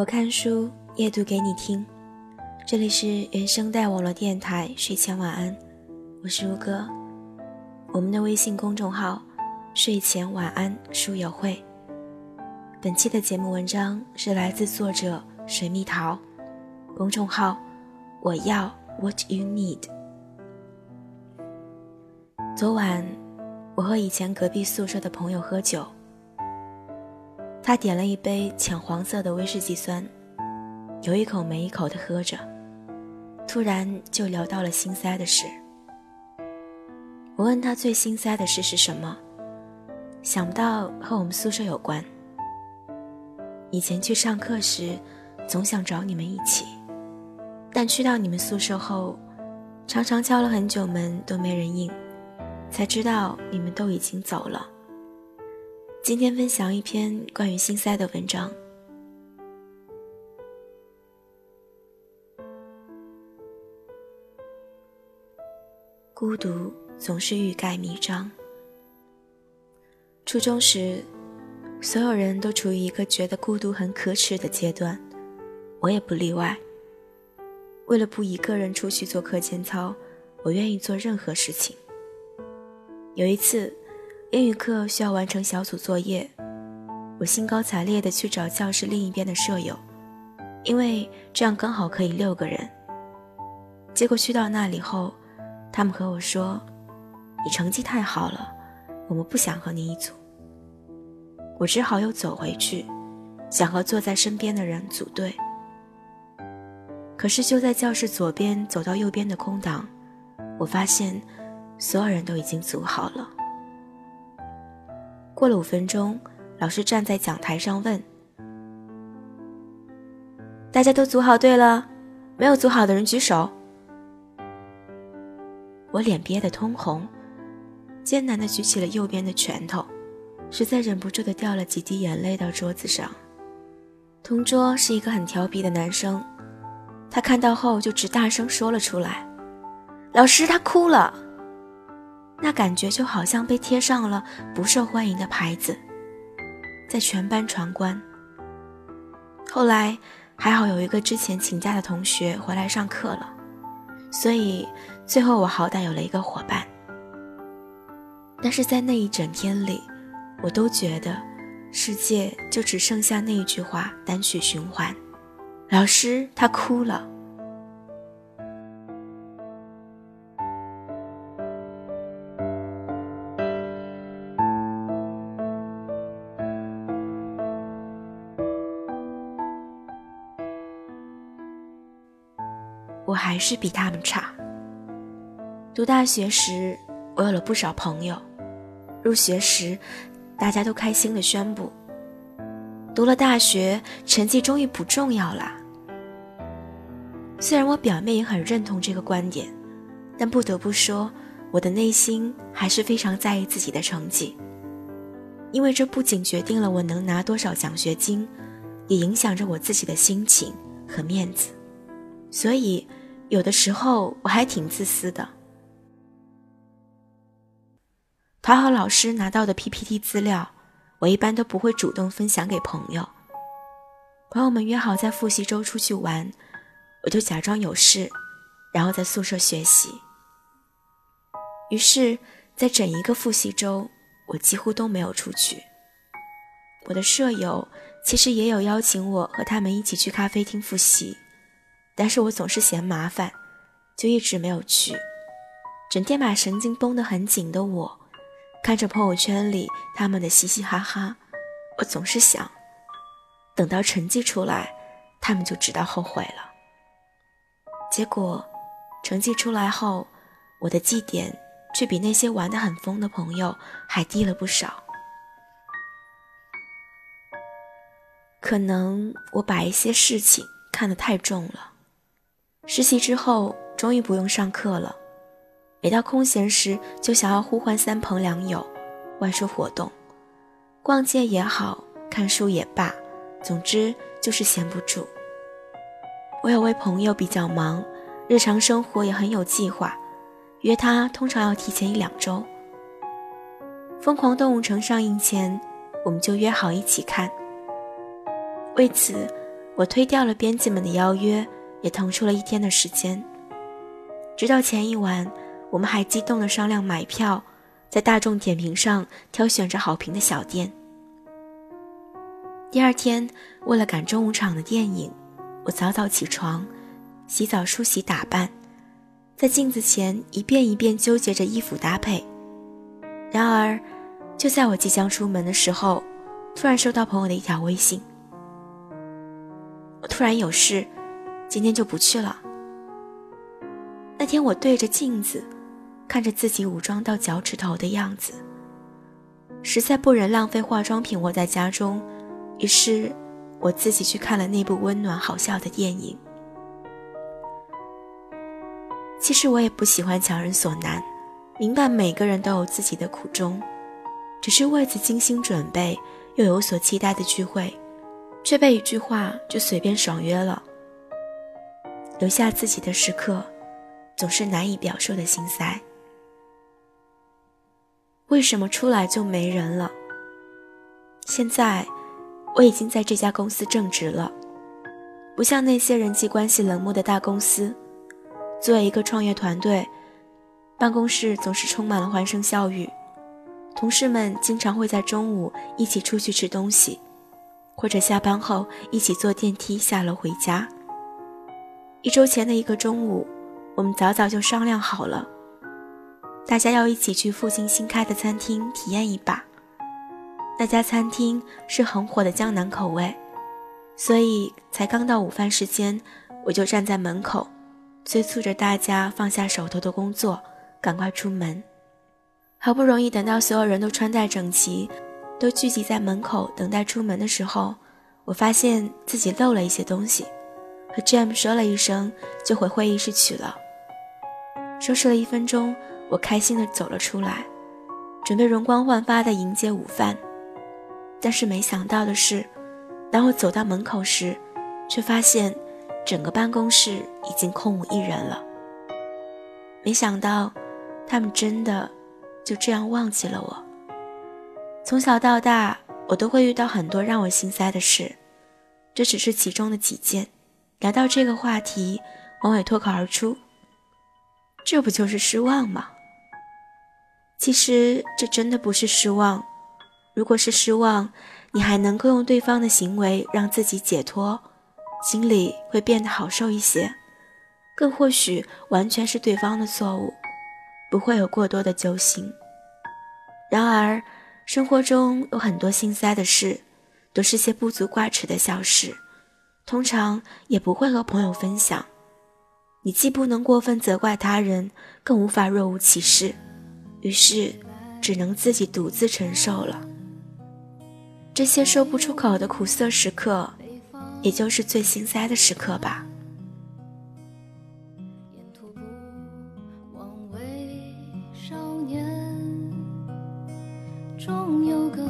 我看书，夜读给你听。这里是原声带网络电台睡前晚安，我是如歌。我们的微信公众号“睡前晚安书友会”。本期的节目文章是来自作者水蜜桃，公众号“我要 What You Need”。昨晚，我和以前隔壁宿舍的朋友喝酒。他点了一杯浅黄色的威士忌酸，有一口没一口的喝着，突然就聊到了心塞的事。我问他最心塞的事是什么，想不到和我们宿舍有关。以前去上课时，总想找你们一起，但去到你们宿舍后，常常敲了很久门都没人应，才知道你们都已经走了。今天分享一篇关于心塞的文章。孤独总是欲盖弥彰。初中时，所有人都处于一个觉得孤独很可耻的阶段，我也不例外。为了不一个人出去做课间操，我愿意做任何事情。有一次。英语课需要完成小组作业，我兴高采烈地去找教室另一边的舍友，因为这样刚好可以六个人。结果去到那里后，他们和我说：“你成绩太好了，我们不想和你一组。”我只好又走回去，想和坐在身边的人组队。可是就在教室左边走到右边的空档，我发现所有人都已经组好了。过了五分钟，老师站在讲台上问：“大家都组好队了？没有组好的人举手。”我脸憋得通红，艰难地举起了右边的拳头，实在忍不住地掉了几滴眼泪到桌子上。同桌是一个很调皮的男生，他看到后就直大声说了出来：“老师，他哭了。”那感觉就好像被贴上了不受欢迎的牌子，在全班传关。后来还好有一个之前请假的同学回来上课了，所以最后我好歹有了一个伙伴。但是在那一整天里，我都觉得世界就只剩下那一句话单曲循环：老师他哭了。是比他们差。读大学时，我有了不少朋友；入学时，大家都开心的宣布，读了大学，成绩终于不重要啦。虽然我表面也很认同这个观点，但不得不说，我的内心还是非常在意自己的成绩，因为这不仅决定了我能拿多少奖学金，也影响着我自己的心情和面子，所以。有的时候我还挺自私的，讨好老师拿到的 PPT 资料，我一般都不会主动分享给朋友。朋友们约好在复习周出去玩，我就假装有事，然后在宿舍学习。于是，在整一个复习周，我几乎都没有出去。我的舍友其实也有邀请我和他们一起去咖啡厅复习。但是我总是嫌麻烦，就一直没有去。整天把神经绷得很紧的我，看着朋友圈里他们的嘻嘻哈哈，我总是想，等到成绩出来，他们就知道后悔了。结果，成绩出来后，我的绩点却比那些玩得很疯的朋友还低了不少。可能我把一些事情看得太重了。实习之后，终于不用上课了。每到空闲时，就想要呼唤三朋两友，外出活动，逛街也好看书也罢，总之就是闲不住。我有位朋友比较忙，日常生活也很有计划，约他通常要提前一两周。《疯狂动物城》上映前，我们就约好一起看。为此。我推掉了编辑们的邀约，也腾出了一天的时间。直到前一晚，我们还激动地商量买票，在大众点评上挑选着好评的小店。第二天，为了赶中午场的电影，我早早起床，洗澡、梳洗、打扮，在镜子前一遍一遍纠结着衣服搭配。然而，就在我即将出门的时候，突然收到朋友的一条微信：“我突然有事，今天就不去了。”那天我对着镜子，看着自己武装到脚趾头的样子，实在不忍浪费化妆品窝在家中。于是，我自己去看了那部温暖好笑的电影。其实我也不喜欢强人所难，明白每个人都有自己的苦衷，只是为此精心准备又有所期待的聚会，却被一句话就随便爽约了。留下自己的时刻，总是难以表述的心塞。为什么出来就没人了？现在。我已经在这家公司正职了，不像那些人际关系冷漠的大公司。作为一个创业团队，办公室总是充满了欢声笑语，同事们经常会在中午一起出去吃东西，或者下班后一起坐电梯下楼回家。一周前的一个中午，我们早早就商量好了，大家要一起去附近新开的餐厅体验一把。那家餐厅是很火的江南口味，所以才刚到午饭时间，我就站在门口，催促着大家放下手头的工作，赶快出门。好不容易等到所有人都穿戴整齐，都聚集在门口等待出门的时候，我发现自己漏了一些东西，和 Jam 说了一声，就回会议室去了。收拾了一分钟，我开心地走了出来，准备容光焕发地迎接午饭。但是没想到的是，当我走到门口时，却发现整个办公室已经空无一人了。没想到，他们真的就这样忘记了我。从小到大，我都会遇到很多让我心塞的事，这只是其中的几件。聊到这个话题，王伟脱口而出：“这不就是失望吗？”其实，这真的不是失望。如果是失望，你还能够用对方的行为让自己解脱，心里会变得好受一些。更或许完全是对方的错误，不会有过多的揪心。然而，生活中有很多心塞的事，都是些不足挂齿的小事，通常也不会和朋友分享。你既不能过分责怪他人，更无法若无其事，于是只能自己独自承受了。这些说不出口的苦涩时刻，也就是最心塞的时刻吧。终有个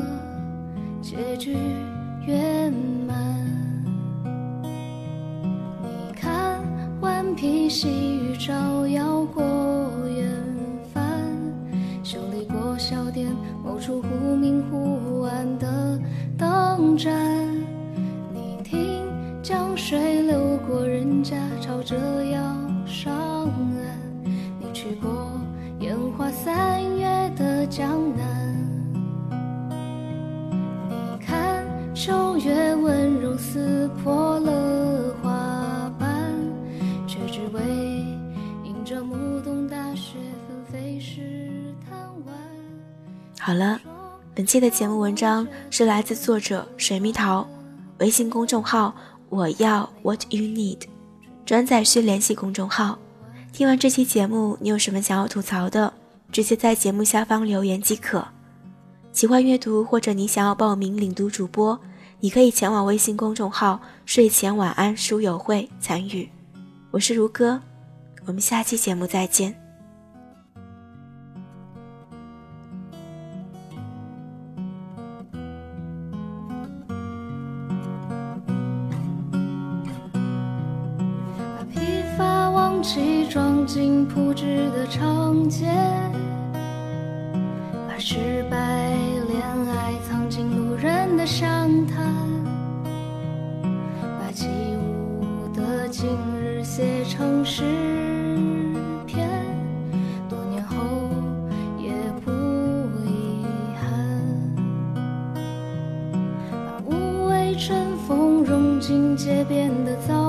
结局圆满。披细雨照耀过远帆，修理过小店某处忽明忽暗的。灯盏，你听江水流过人家，朝着要上岸。你去过烟花三月的江南，你看秋月温柔撕破好了。本期的节目文章是来自作者水蜜桃，微信公众号我要 What You Need，转载需联系公众号。听完这期节目，你有什么想要吐槽的，直接在节目下方留言即可。喜欢阅读或者你想要报名领读主播，你可以前往微信公众号睡前晚安书友会参与。我是如歌，我们下期节目再见。失败，恋爱藏进路人的伤谈，把起舞的今日写成诗篇，多年后也不遗憾。把无畏春风融进街边的草。